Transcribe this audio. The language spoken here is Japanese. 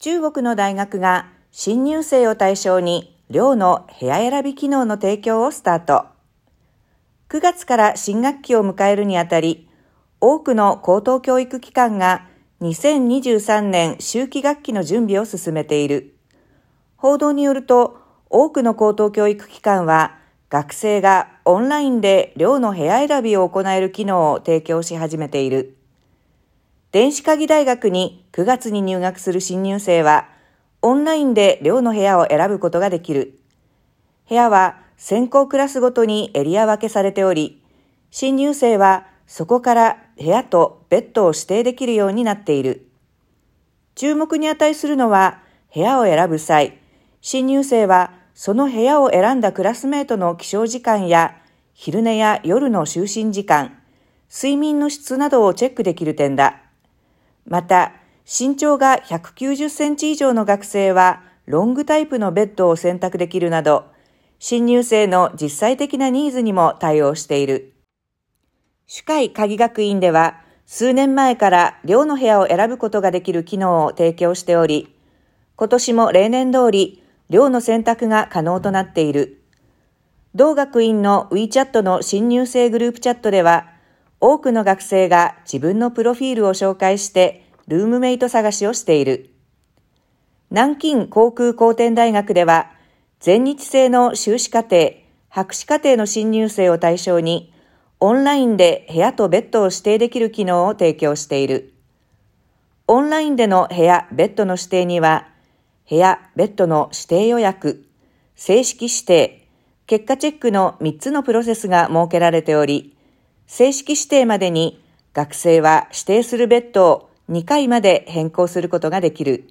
中国の大学が新入生を対象に寮の部屋選び機能の提供をスタート。9月から新学期を迎えるにあたり、多くの高等教育機関が2023年秋季学期の準備を進めている。報道によると、多くの高等教育機関は学生がオンラインで寮の部屋選びを行える機能を提供し始めている。電子科技大学に9月に入学する新入生は、オンラインで寮の部屋を選ぶことができる。部屋は先行クラスごとにエリア分けされており、新入生はそこから部屋とベッドを指定できるようになっている。注目に値するのは、部屋を選ぶ際、新入生はその部屋を選んだクラスメートの起床時間や昼寝や夜の就寝時間、睡眠の質などをチェックできる点だ。また、身長が190センチ以上の学生は、ロングタイプのベッドを選択できるなど、新入生の実際的なニーズにも対応している。主会鍵学院では、数年前から寮の部屋を選ぶことができる機能を提供しており、今年も例年通り、寮の選択が可能となっている。同学院の WeChat の新入生グループチャットでは、多くの学生が自分のプロフィールを紹介してルームメイト探しをしている。南京航空航天大学では全日制の修士課程、博士課程の新入生を対象にオンラインで部屋とベッドを指定できる機能を提供している。オンラインでの部屋、ベッドの指定には部屋、ベッドの指定予約、正式指定、結果チェックの3つのプロセスが設けられており、正式指定までに学生は指定するベッドを2回まで変更することができる。